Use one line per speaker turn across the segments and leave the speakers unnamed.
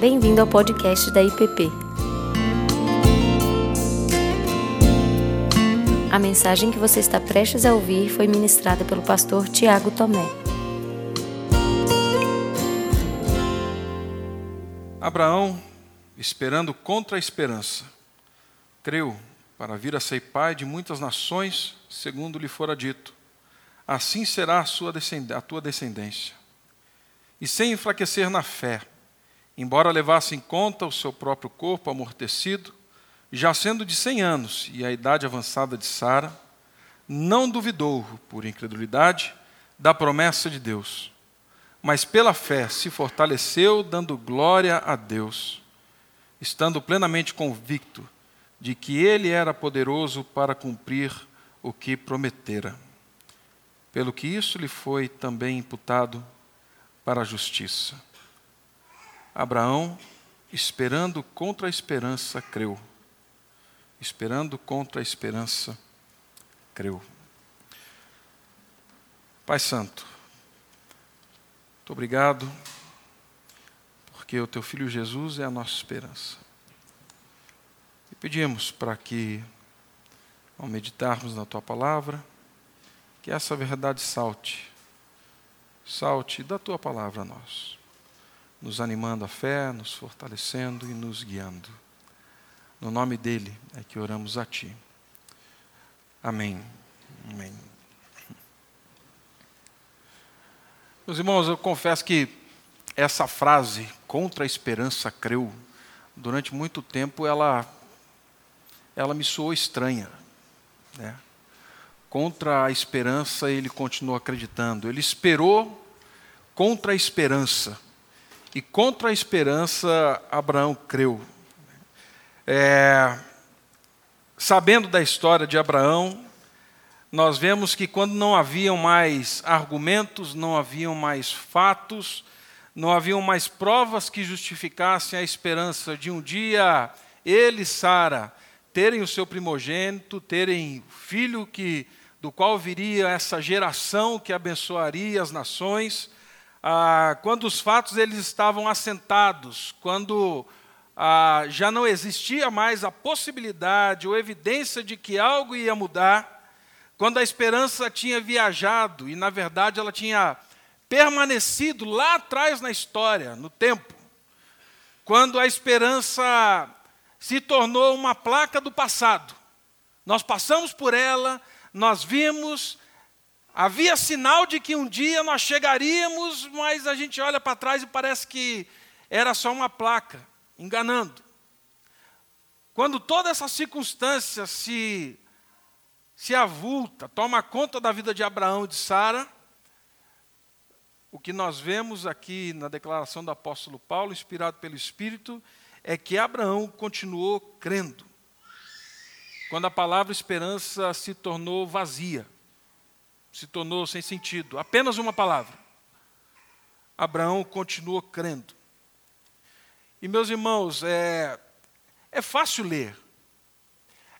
Bem-vindo ao podcast da IPP. A mensagem que você está prestes a ouvir foi ministrada pelo pastor Tiago Tomé.
Abraão, esperando contra a esperança, creu para vir a ser pai de muitas nações, segundo lhe fora dito. Assim será a, sua a tua descendência. E sem enfraquecer na fé, embora levasse em conta o seu próprio corpo amortecido, já sendo de cem anos e a idade avançada de Sara, não duvidou, por incredulidade, da promessa de Deus, mas pela fé se fortaleceu, dando glória a Deus, estando plenamente convicto de que Ele era poderoso para cumprir o que prometera. Pelo que isso lhe foi também imputado para a justiça. Abraão, esperando contra a esperança, creu. Esperando contra a esperança, creu. Pai Santo, muito obrigado, porque o teu filho Jesus é a nossa esperança. E pedimos para que, ao meditarmos na tua palavra, que essa verdade salte, salte da tua palavra a nós nos animando a fé, nos fortalecendo e nos guiando. No nome dele é que oramos a ti. Amém. Amém. Meus irmãos, eu confesso que essa frase, contra a esperança creu, durante muito tempo ela, ela me soou estranha. Né? Contra a esperança ele continuou acreditando. Ele esperou contra a esperança. E contra a esperança, Abraão creu. É, sabendo da história de Abraão, nós vemos que quando não haviam mais argumentos, não haviam mais fatos, não haviam mais provas que justificassem a esperança de um dia ele e Sara terem o seu primogênito, terem filho que do qual viria essa geração que abençoaria as nações ah, quando os fatos eles estavam assentados, quando ah, já não existia mais a possibilidade ou evidência de que algo ia mudar, quando a esperança tinha viajado e, na verdade, ela tinha permanecido lá atrás na história, no tempo, quando a esperança se tornou uma placa do passado. Nós passamos por ela, nós vimos, Havia sinal de que um dia nós chegaríamos, mas a gente olha para trás e parece que era só uma placa, enganando. Quando toda essa circunstância se, se avulta, toma conta da vida de Abraão e de Sara, o que nós vemos aqui na declaração do apóstolo Paulo, inspirado pelo Espírito, é que Abraão continuou crendo. Quando a palavra esperança se tornou vazia se tornou sem sentido. Apenas uma palavra. Abraão continuou crendo. E meus irmãos, é, é fácil ler.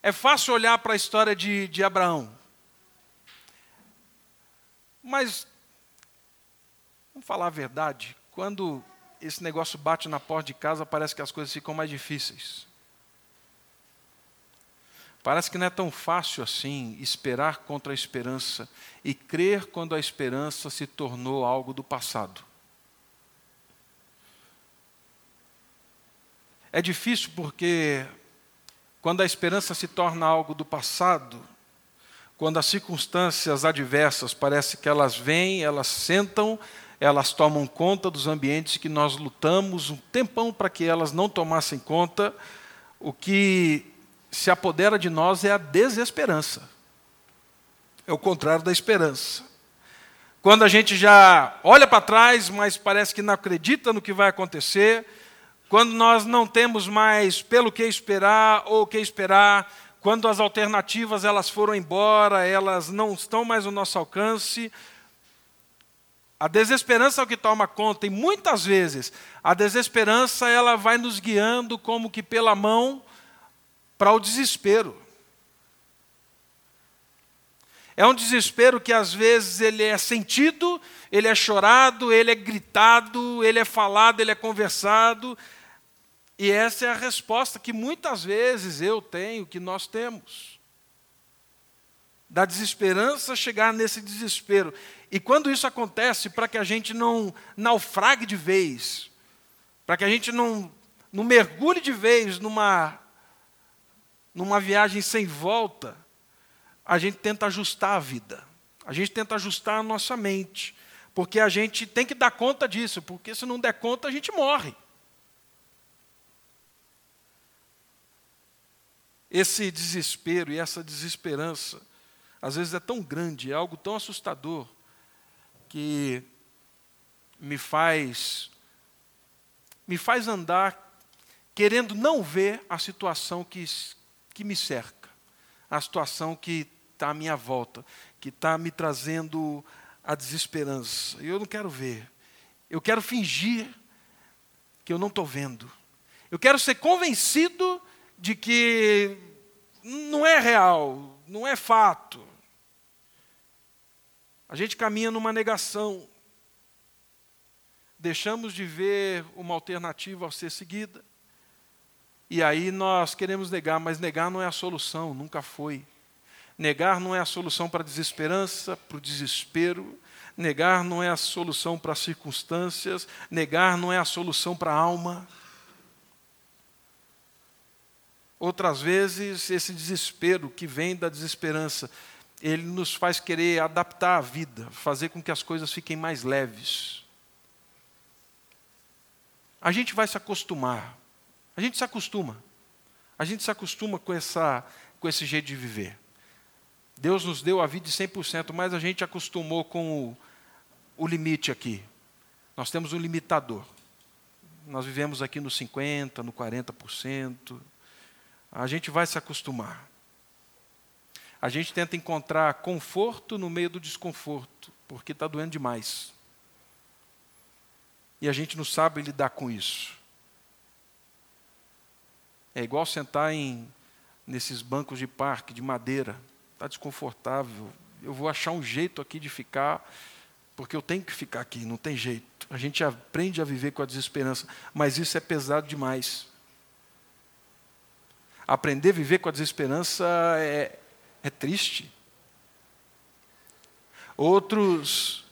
É fácil olhar para a história de, de Abraão. Mas, vamos falar a verdade, quando esse negócio bate na porta de casa, parece que as coisas ficam mais difíceis. Parece que não é tão fácil assim esperar contra a esperança e crer quando a esperança se tornou algo do passado. É difícil porque quando a esperança se torna algo do passado, quando as circunstâncias adversas parece que elas vêm, elas sentam, elas tomam conta dos ambientes que nós lutamos um tempão para que elas não tomassem conta, o que se apodera de nós é a desesperança. É o contrário da esperança. Quando a gente já olha para trás, mas parece que não acredita no que vai acontecer, quando nós não temos mais pelo que esperar ou o que esperar, quando as alternativas elas foram embora, elas não estão mais no nosso alcance, a desesperança é o que toma conta e muitas vezes a desesperança ela vai nos guiando como que pela mão para o desespero. É um desespero que às vezes ele é sentido, ele é chorado, ele é gritado, ele é falado, ele é conversado, E essa é a resposta que muitas vezes eu tenho, que nós temos. Da desesperança chegar nesse desespero. E quando isso acontece, para que a gente não naufrague de vez, para que a gente não, não mergulhe de vez numa, numa viagem sem volta, a gente tenta ajustar a vida. A gente tenta ajustar a nossa mente. Porque a gente tem que dar conta disso, porque se não der conta, a gente morre. Esse desespero e essa desesperança, às vezes é tão grande, é algo tão assustador, que me faz me faz andar querendo não ver a situação que, que me cerca, a situação que está à minha volta, que está me trazendo a desesperança. Eu não quero ver. Eu quero fingir que eu não estou vendo. Eu quero ser convencido de que não é real, não é fato. A gente caminha numa negação. Deixamos de ver uma alternativa a ser seguida. E aí nós queremos negar, mas negar não é a solução, nunca foi. Negar não é a solução para a desesperança, para o desespero. Negar não é a solução para as circunstâncias. Negar não é a solução para a alma. Outras vezes, esse desespero que vem da desesperança, ele nos faz querer adaptar a vida, fazer com que as coisas fiquem mais leves. A gente vai se acostumar. A gente se acostuma. A gente se acostuma com, essa, com esse jeito de viver. Deus nos deu a vida de 100%, mas a gente acostumou com o, o limite aqui. Nós temos um limitador. Nós vivemos aqui no 50%, no 40% a gente vai se acostumar. A gente tenta encontrar conforto no meio do desconforto, porque está doendo demais. E a gente não sabe lidar com isso. É igual sentar em, nesses bancos de parque, de madeira. Está desconfortável. Eu vou achar um jeito aqui de ficar, porque eu tenho que ficar aqui, não tem jeito. A gente aprende a viver com a desesperança, mas isso é pesado demais aprender a viver com a desesperança é, é triste. Outros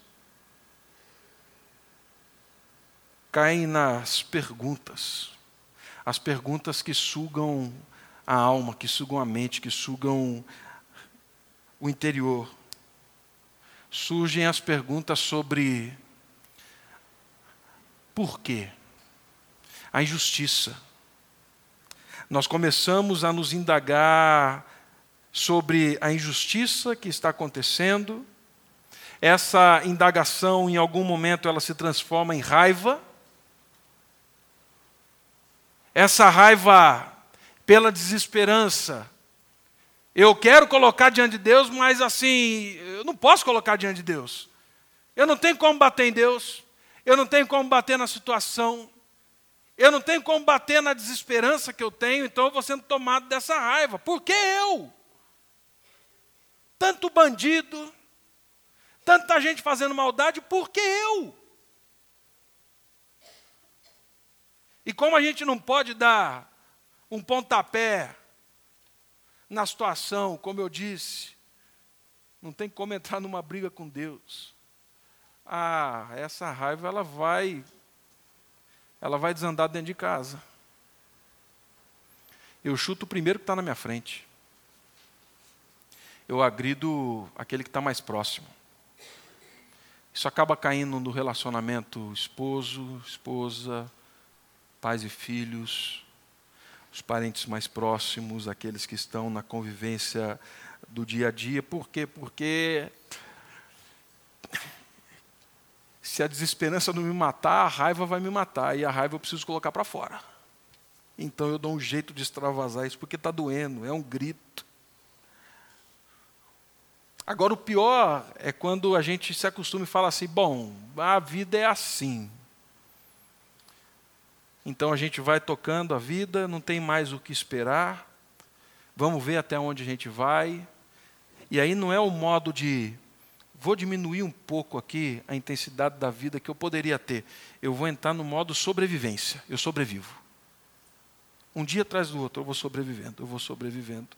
caem nas perguntas, as perguntas que sugam a alma, que sugam a mente, que sugam o interior. Surgem as perguntas sobre por quê? A injustiça nós começamos a nos indagar sobre a injustiça que está acontecendo. Essa indagação, em algum momento, ela se transforma em raiva. Essa raiva pela desesperança. Eu quero colocar diante de Deus, mas assim, eu não posso colocar diante de Deus. Eu não tenho como bater em Deus. Eu não tenho como bater na situação. Eu não tenho como bater na desesperança que eu tenho, então eu vou sendo tomado dessa raiva. Por que eu? Tanto bandido, tanta gente fazendo maldade, por que eu? E como a gente não pode dar um pontapé na situação, como eu disse, não tem como entrar numa briga com Deus. Ah, essa raiva ela vai ela vai desandar dentro de casa. Eu chuto o primeiro que está na minha frente. Eu agrido aquele que está mais próximo. Isso acaba caindo no relacionamento esposo, esposa, pais e filhos, os parentes mais próximos, aqueles que estão na convivência do dia a dia. Por quê? Porque se a desesperança não me matar, a raiva vai me matar. E a raiva eu preciso colocar para fora. Então eu dou um jeito de extravasar isso, porque está doendo, é um grito. Agora, o pior é quando a gente se acostuma e fala assim: bom, a vida é assim. Então a gente vai tocando a vida, não tem mais o que esperar, vamos ver até onde a gente vai. E aí não é o modo de vou diminuir um pouco aqui a intensidade da vida que eu poderia ter. Eu vou entrar no modo sobrevivência. Eu sobrevivo. Um dia atrás do outro, eu vou sobrevivendo, eu vou sobrevivendo.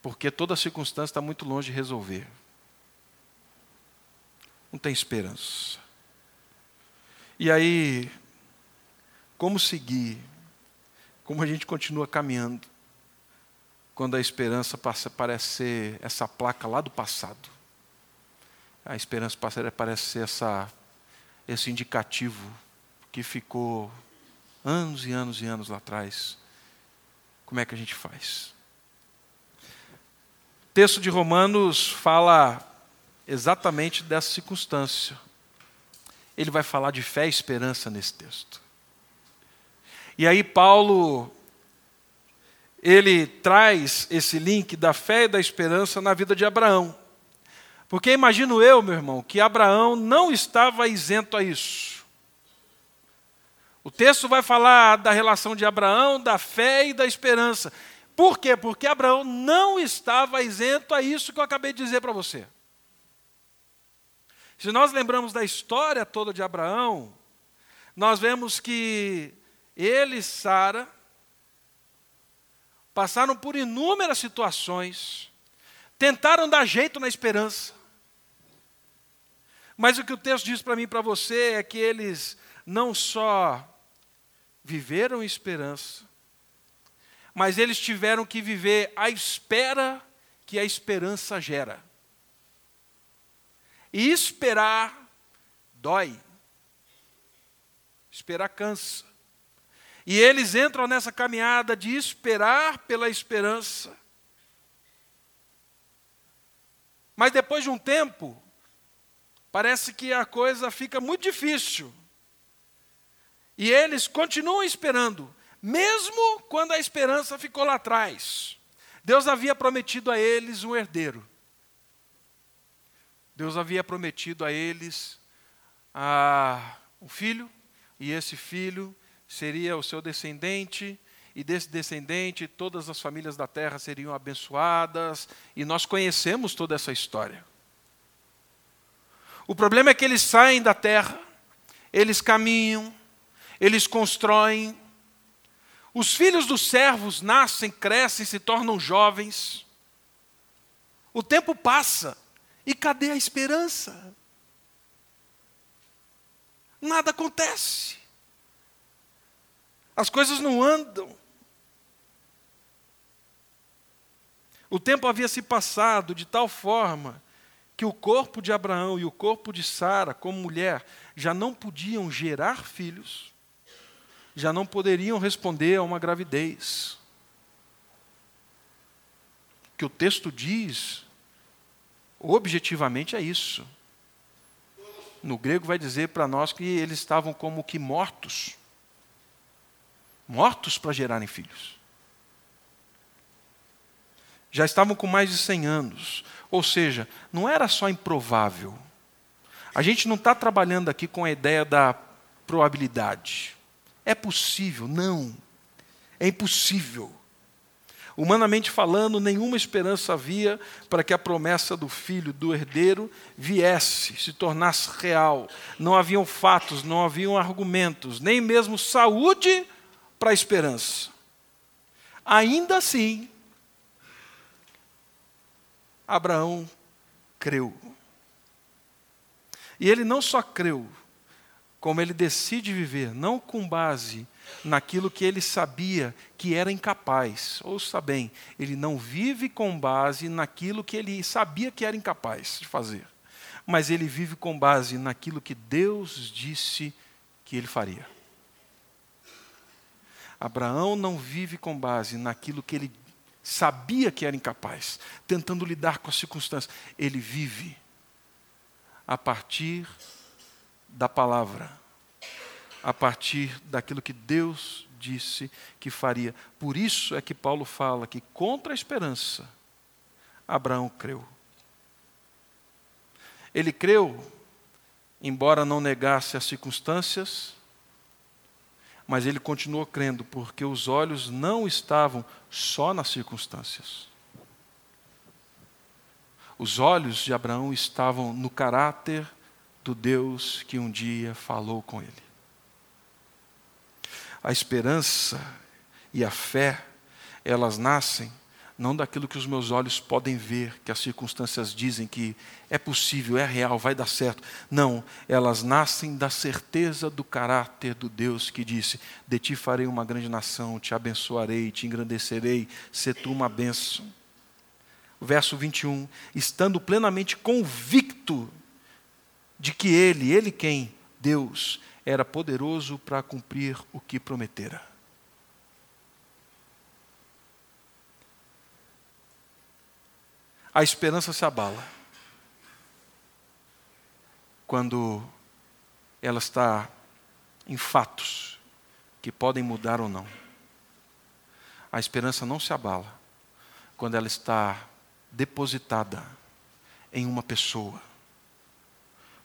Porque toda circunstância está muito longe de resolver. Não tem esperança. E aí, como seguir? Como a gente continua caminhando? Quando a esperança passa, parece ser essa placa lá do passado. A esperança parece ser essa, esse indicativo que ficou anos e anos e anos lá atrás. Como é que a gente faz? O texto de Romanos fala exatamente dessa circunstância. Ele vai falar de fé e esperança nesse texto. E aí Paulo ele traz esse link da fé e da esperança na vida de Abraão. Porque imagino eu, meu irmão, que Abraão não estava isento a isso. O texto vai falar da relação de Abraão, da fé e da esperança. Por quê? Porque Abraão não estava isento a isso que eu acabei de dizer para você. Se nós lembramos da história toda de Abraão, nós vemos que ele e Sara passaram por inúmeras situações, tentaram dar jeito na esperança. Mas o que o texto diz para mim e para você é que eles não só viveram esperança, mas eles tiveram que viver a espera que a esperança gera. E esperar dói. Esperar cansa. E eles entram nessa caminhada de esperar pela esperança. Mas depois de um tempo, parece que a coisa fica muito difícil. E eles continuam esperando, mesmo quando a esperança ficou lá atrás. Deus havia prometido a eles um herdeiro. Deus havia prometido a eles a, um filho, e esse filho seria o seu descendente, e desse descendente todas as famílias da terra seriam abençoadas, e nós conhecemos toda essa história. O problema é que eles saem da terra, eles caminham, eles constroem. Os filhos dos servos nascem, crescem, se tornam jovens. O tempo passa. E cadê a esperança? Nada acontece. As coisas não andam. O tempo havia se passado de tal forma que o corpo de Abraão e o corpo de Sara, como mulher, já não podiam gerar filhos já não poderiam responder a uma gravidez. O que o texto diz, objetivamente, é isso. No grego vai dizer para nós que eles estavam como que mortos mortos para gerarem filhos. Já estavam com mais de 100 anos. Ou seja, não era só improvável. A gente não está trabalhando aqui com a ideia da probabilidade. É possível? Não. É impossível. Humanamente falando, nenhuma esperança havia para que a promessa do filho, do herdeiro, viesse, se tornasse real. Não haviam fatos, não haviam argumentos, nem mesmo saúde para a esperança. Ainda assim, Abraão creu. E ele não só creu, como ele decide viver, não com base naquilo que ele sabia que era incapaz. Ouça bem, ele não vive com base naquilo que ele sabia que era incapaz de fazer, mas ele vive com base naquilo que Deus disse que ele faria. Abraão não vive com base naquilo que ele sabia que era incapaz, tentando lidar com as circunstâncias. Ele vive a partir da palavra, a partir daquilo que Deus disse que faria. Por isso é que Paulo fala que contra a esperança, Abraão creu. Ele creu, embora não negasse as circunstâncias, mas ele continuou crendo, porque os olhos não estavam só nas circunstâncias. Os olhos de Abraão estavam no caráter do Deus que um dia falou com ele. A esperança e a fé, elas nascem não daquilo que os meus olhos podem ver, que as circunstâncias dizem que é possível, é real, vai dar certo. Não, elas nascem da certeza do caráter do Deus que disse: De ti farei uma grande nação, te abençoarei, te engrandecerei, se tu uma bênção. Verso 21, estando plenamente convicto de que Ele, Ele quem? Deus, era poderoso para cumprir o que prometera. A esperança se abala quando ela está em fatos que podem mudar ou não. A esperança não se abala quando ela está depositada em uma pessoa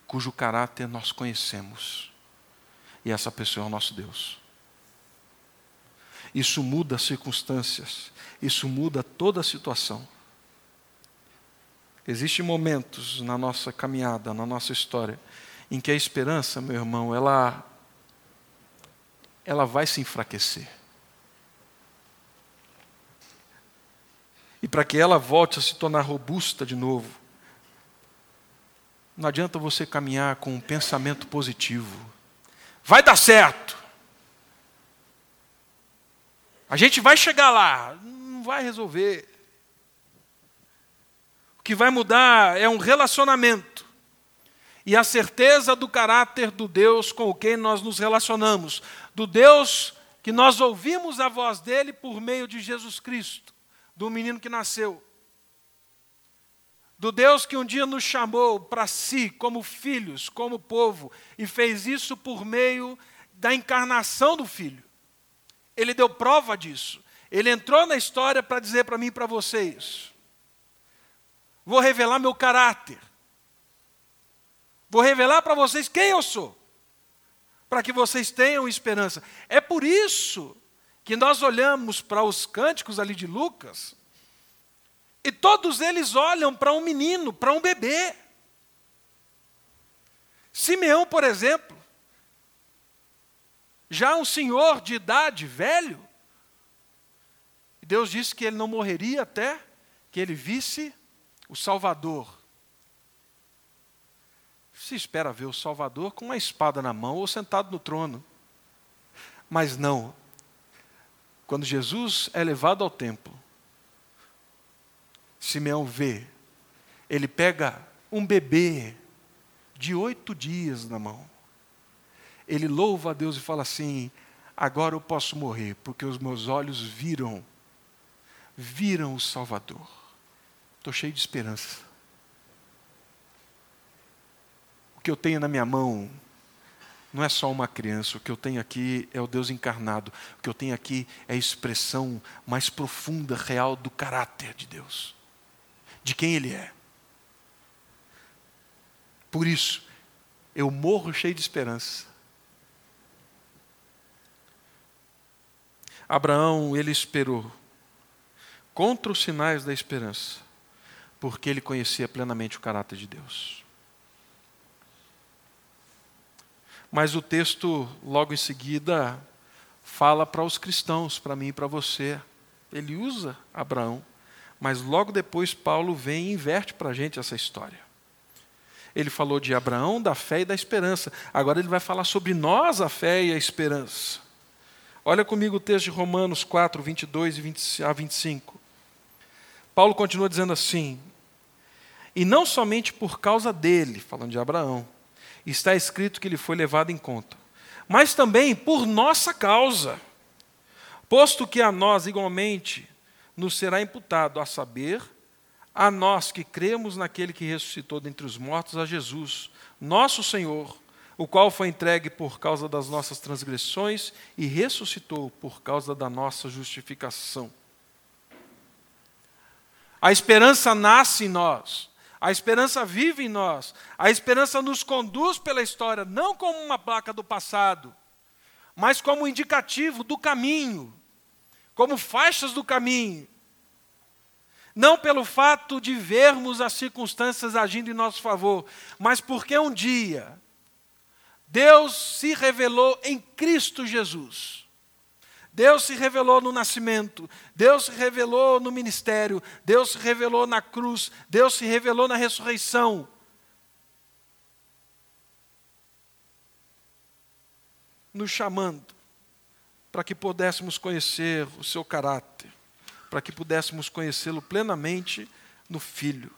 cujo caráter nós conhecemos. E essa pessoa é o nosso Deus. Isso muda as circunstâncias, isso muda toda a situação. Existem momentos na nossa caminhada, na nossa história, em que a esperança, meu irmão, ela ela vai se enfraquecer. E para que ela volte a se tornar robusta de novo, não adianta você caminhar com um pensamento positivo. Vai dar certo. A gente vai chegar lá. Não vai resolver que vai mudar é um relacionamento e a certeza do caráter do Deus com quem nós nos relacionamos, do Deus que nós ouvimos a voz dele por meio de Jesus Cristo, do menino que nasceu. Do Deus que um dia nos chamou para si como filhos, como povo, e fez isso por meio da encarnação do filho. Ele deu prova disso. Ele entrou na história para dizer para mim e para vocês: Vou revelar meu caráter. Vou revelar para vocês quem eu sou. Para que vocês tenham esperança. É por isso que nós olhamos para os cânticos ali de Lucas, e todos eles olham para um menino, para um bebê. Simeão, por exemplo, já um senhor de idade, velho, Deus disse que ele não morreria até que ele visse o Salvador. Se espera ver o Salvador com uma espada na mão ou sentado no trono. Mas não. Quando Jesus é levado ao templo, Simeão vê, ele pega um bebê de oito dias na mão. Ele louva a Deus e fala assim: agora eu posso morrer, porque os meus olhos viram, viram o Salvador. Estou cheio de esperança. O que eu tenho na minha mão não é só uma criança, o que eu tenho aqui é o Deus encarnado, o que eu tenho aqui é a expressão mais profunda, real do caráter de Deus, de quem Ele é. Por isso, eu morro cheio de esperança. Abraão, ele esperou contra os sinais da esperança porque ele conhecia plenamente o caráter de Deus. Mas o texto, logo em seguida, fala para os cristãos, para mim e para você. Ele usa Abraão, mas logo depois Paulo vem e inverte para a gente essa história. Ele falou de Abraão, da fé e da esperança. Agora ele vai falar sobre nós, a fé e a esperança. Olha comigo o texto de Romanos 4, 22 a 25. Paulo continua dizendo assim: E não somente por causa dele, falando de Abraão, está escrito que ele foi levado em conta, mas também por nossa causa, posto que a nós igualmente nos será imputado a saber, a nós que cremos naquele que ressuscitou dentre os mortos, a Jesus, nosso Senhor, o qual foi entregue por causa das nossas transgressões e ressuscitou por causa da nossa justificação. A esperança nasce em nós. A esperança vive em nós. A esperança nos conduz pela história, não como uma placa do passado, mas como indicativo do caminho, como faixas do caminho. Não pelo fato de vermos as circunstâncias agindo em nosso favor, mas porque um dia Deus se revelou em Cristo Jesus. Deus se revelou no nascimento, Deus se revelou no ministério, Deus se revelou na cruz, Deus se revelou na ressurreição. Nos chamando para que pudéssemos conhecer o seu caráter, para que pudéssemos conhecê-lo plenamente no Filho.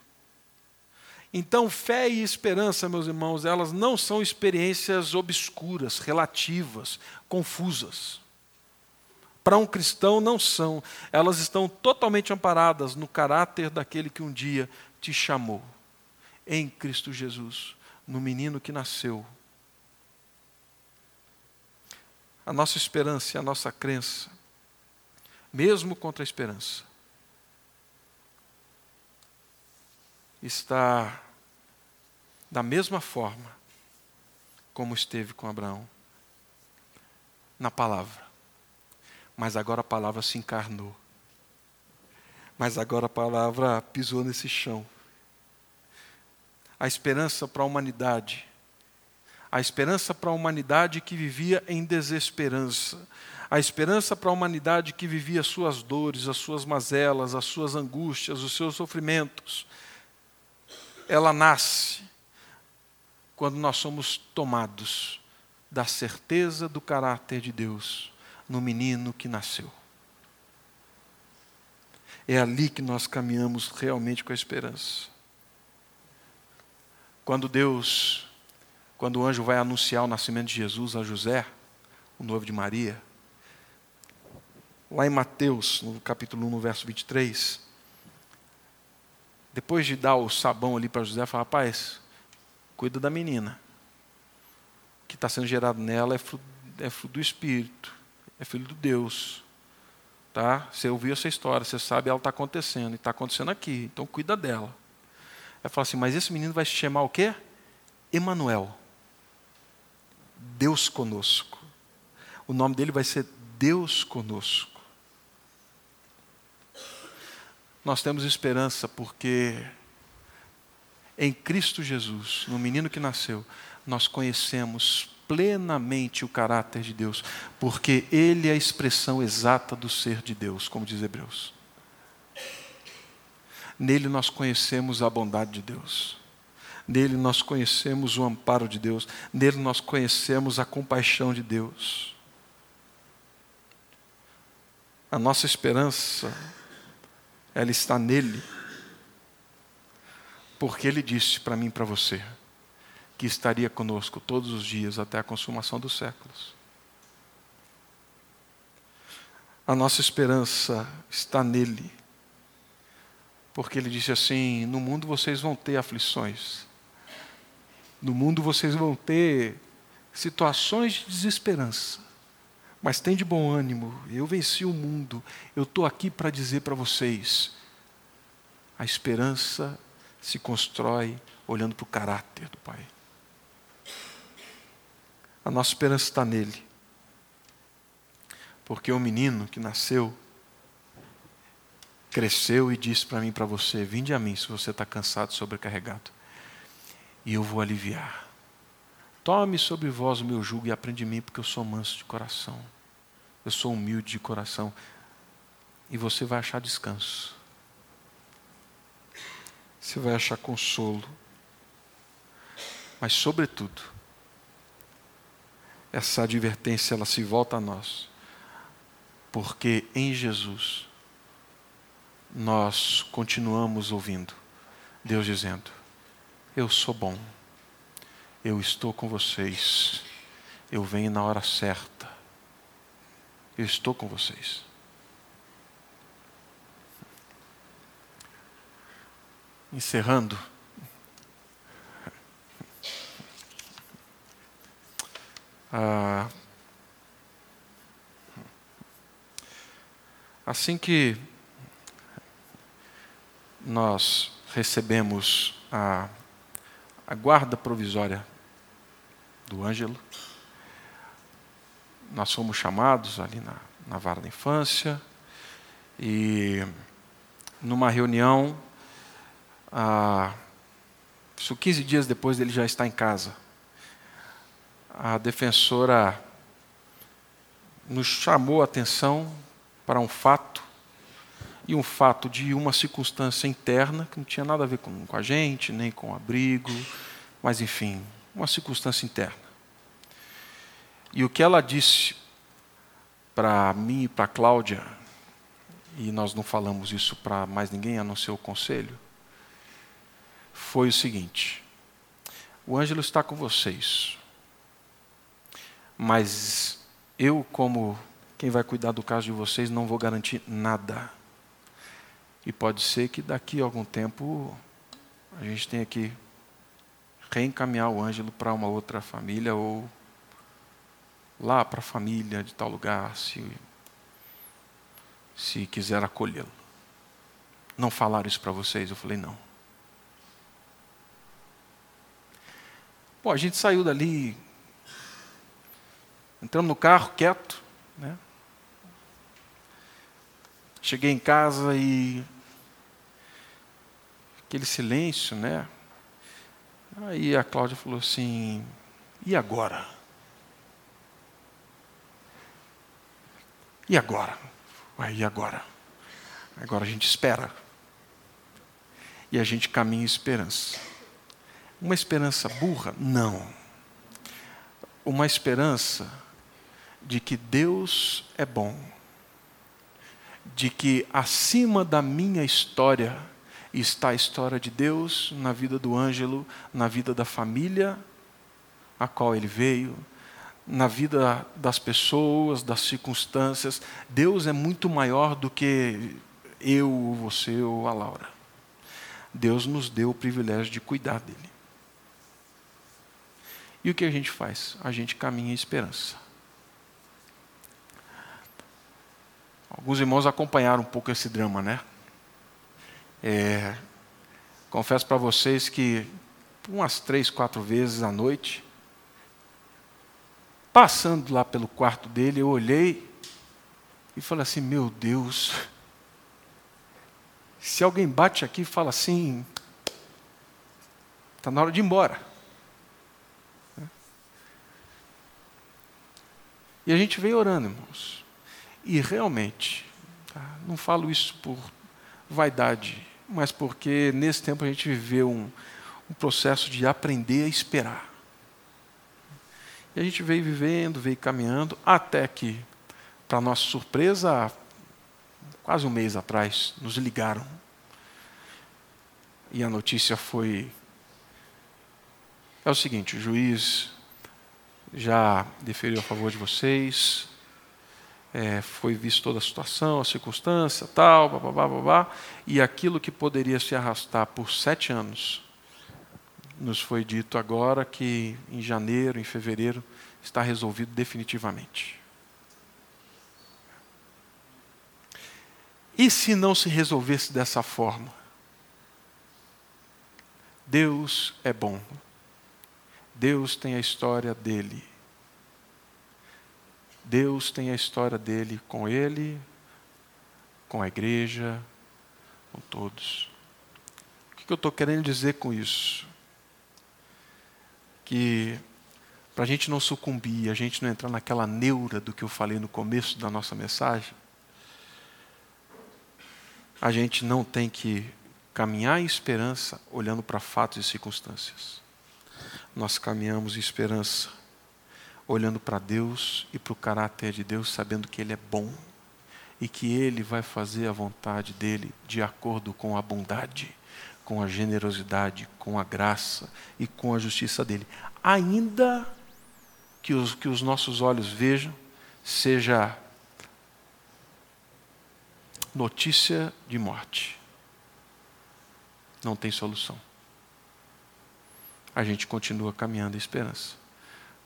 Então, fé e esperança, meus irmãos, elas não são experiências obscuras, relativas, confusas. Para um cristão, não são. Elas estão totalmente amparadas no caráter daquele que um dia te chamou, em Cristo Jesus, no menino que nasceu. A nossa esperança e a nossa crença, mesmo contra a esperança, está da mesma forma como esteve com Abraão, na palavra. Mas agora a palavra se encarnou. Mas agora a palavra pisou nesse chão. A esperança para a humanidade. A esperança para a humanidade que vivia em desesperança. A esperança para a humanidade que vivia as suas dores, as suas mazelas, as suas angústias, os seus sofrimentos ela nasce quando nós somos tomados da certeza do caráter de Deus no menino que nasceu. É ali que nós caminhamos realmente com a esperança. Quando Deus, quando o anjo vai anunciar o nascimento de Jesus a José, o noivo de Maria, lá em Mateus, no capítulo 1, no verso 23, depois de dar o sabão ali para José, fala: rapaz, cuida da menina. O que está sendo gerado nela é fruto, é fruto do Espírito, é filho de Deus. Tá? Você ouviu essa história, você sabe ela está acontecendo, e está acontecendo aqui, então cuida dela. Aí fala assim: mas esse menino vai se chamar o quê? Emanuel. Deus conosco. O nome dele vai ser Deus conosco. nós temos esperança porque em Cristo Jesus, no menino que nasceu, nós conhecemos plenamente o caráter de Deus, porque Ele é a expressão exata do ser de Deus, como diz Hebreus. Nele nós conhecemos a bondade de Deus, nele nós conhecemos o amparo de Deus, nele nós conhecemos a compaixão de Deus. A nossa esperança ela está nele. Porque ele disse para mim e para você que estaria conosco todos os dias até a consumação dos séculos. A nossa esperança está nele. Porque ele disse assim: No mundo vocês vão ter aflições. No mundo vocês vão ter situações de desesperança. Mas tem de bom ânimo, eu venci o mundo. Eu estou aqui para dizer para vocês: a esperança se constrói olhando para o caráter do Pai. A nossa esperança está nele. Porque o menino que nasceu, cresceu e disse para mim para você: Vinde a mim se você está cansado, sobrecarregado, e eu vou aliviar. Tome sobre vós o meu jugo e aprende de mim, porque eu sou manso de coração. Eu sou humilde de coração. E você vai achar descanso. Você vai achar consolo. Mas, sobretudo, essa advertência ela se volta a nós. Porque em Jesus nós continuamos ouvindo Deus dizendo: Eu sou bom eu estou com vocês, eu venho na hora certa, eu estou com vocês. Encerrando, ah, assim que nós recebemos a, a guarda provisória do Ângelo. Nós fomos chamados ali na, na vara da infância e numa reunião, ah, isso 15 dias depois dele já estar em casa, a defensora nos chamou a atenção para um fato, e um fato de uma circunstância interna, que não tinha nada a ver com, com a gente, nem com o abrigo, mas enfim, uma circunstância interna. E o que ela disse para mim e para a Cláudia, e nós não falamos isso para mais ninguém a não ser o conselho, foi o seguinte: o Ângelo está com vocês, mas eu, como quem vai cuidar do caso de vocês, não vou garantir nada. E pode ser que daqui a algum tempo a gente tenha que reencaminhar o Ângelo para uma outra família ou lá para a família de tal lugar, se, se quiser acolhê-lo. Não falaram isso para vocês? Eu falei, não. Pô, a gente saiu dali, entramos no carro quieto, né? Cheguei em casa e aquele silêncio, né? Aí a Cláudia falou assim: e agora? E agora? Ué, e agora? Agora a gente espera. E a gente caminha em esperança. Uma esperança burra? Não. Uma esperança de que Deus é bom de que acima da minha história está a história de Deus na vida do Ângelo, na vida da família a qual ele veio, na vida das pessoas, das circunstâncias. Deus é muito maior do que eu, você ou a Laura. Deus nos deu o privilégio de cuidar dele. E o que a gente faz? A gente caminha em esperança. Alguns irmãos acompanharam um pouco esse drama, né? É, confesso para vocês que umas três, quatro vezes à noite, passando lá pelo quarto dele, eu olhei e falei assim: Meu Deus, se alguém bate aqui e fala assim, está na hora de ir embora. E a gente veio orando, irmãos. E realmente, tá? não falo isso por vaidade, mas porque nesse tempo a gente viveu um, um processo de aprender a esperar. E a gente veio vivendo, veio caminhando, até que, para nossa surpresa, quase um mês atrás, nos ligaram. E a notícia foi: é o seguinte, o juiz já deferiu a favor de vocês, é, foi visto toda a situação, a circunstância, tal, babá, babá, e aquilo que poderia se arrastar por sete anos, nos foi dito agora que em janeiro, em fevereiro, está resolvido definitivamente. E se não se resolvesse dessa forma? Deus é bom. Deus tem a história dele. Deus tem a história dele com ele, com a igreja, com todos. O que eu estou querendo dizer com isso? Que para a gente não sucumbir, a gente não entrar naquela neura do que eu falei no começo da nossa mensagem, a gente não tem que caminhar em esperança olhando para fatos e circunstâncias. Nós caminhamos em esperança olhando para Deus e para o caráter de Deus, sabendo que Ele é bom e que Ele vai fazer a vontade dele de acordo com a bondade, com a generosidade, com a graça e com a justiça dele. Ainda que os, que os nossos olhos vejam, seja notícia de morte. Não tem solução. A gente continua caminhando em esperança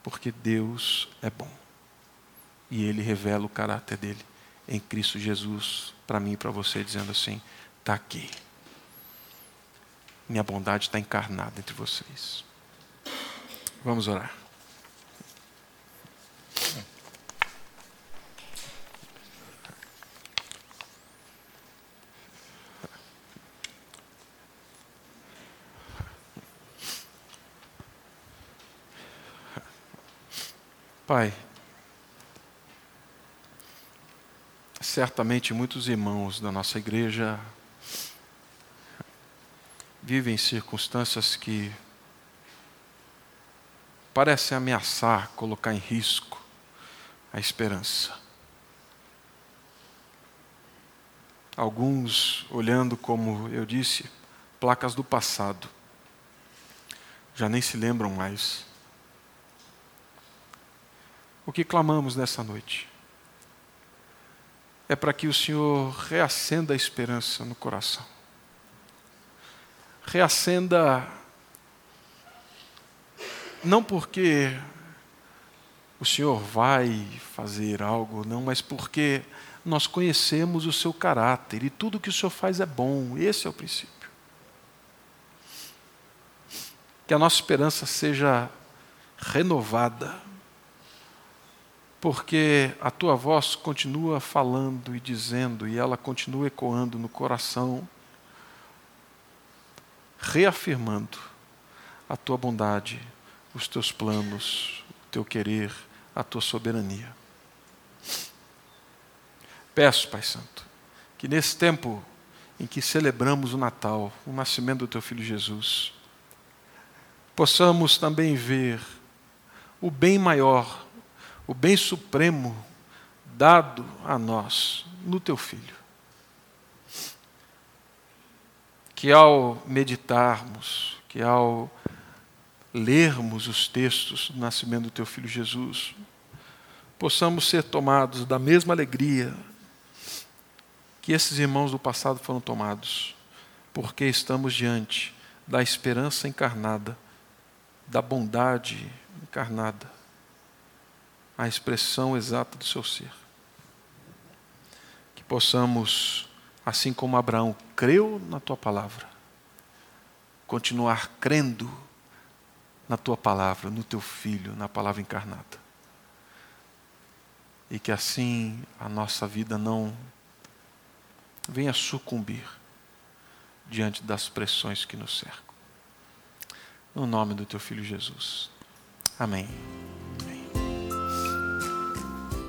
porque Deus é bom. E Ele revela o caráter dele em Cristo Jesus para mim e para você, dizendo assim: está aqui. Minha bondade está encarnada entre vocês. Vamos orar. Pai, Certamente muitos irmãos da nossa igreja vivem circunstâncias que parecem ameaçar, colocar em risco a esperança. Alguns olhando, como eu disse, placas do passado, já nem se lembram mais. O que clamamos nessa noite é para que o Senhor reacenda a esperança no coração. Reacenda, não porque o Senhor vai fazer algo, não, mas porque nós conhecemos o seu caráter e tudo que o Senhor faz é bom, esse é o princípio. Que a nossa esperança seja renovada, porque a tua voz continua falando e dizendo, e ela continua ecoando no coração, reafirmando a tua bondade, os teus planos, o teu querer, a tua soberania. Peço, Pai Santo, que nesse tempo em que celebramos o Natal, o nascimento do teu filho Jesus, possamos também ver o bem maior, o bem supremo dado a nós no teu filho. Que ao meditarmos, que ao lermos os textos do nascimento do teu filho Jesus, possamos ser tomados da mesma alegria que esses irmãos do passado foram tomados, porque estamos diante da esperança encarnada, da bondade encarnada, a expressão exata do seu ser. Que possamos, assim como Abraão creu na tua palavra, continuar crendo na tua palavra, no teu filho, na palavra encarnada. E que assim a nossa vida não venha sucumbir diante das pressões que nos cercam. No nome do teu filho Jesus. Amém.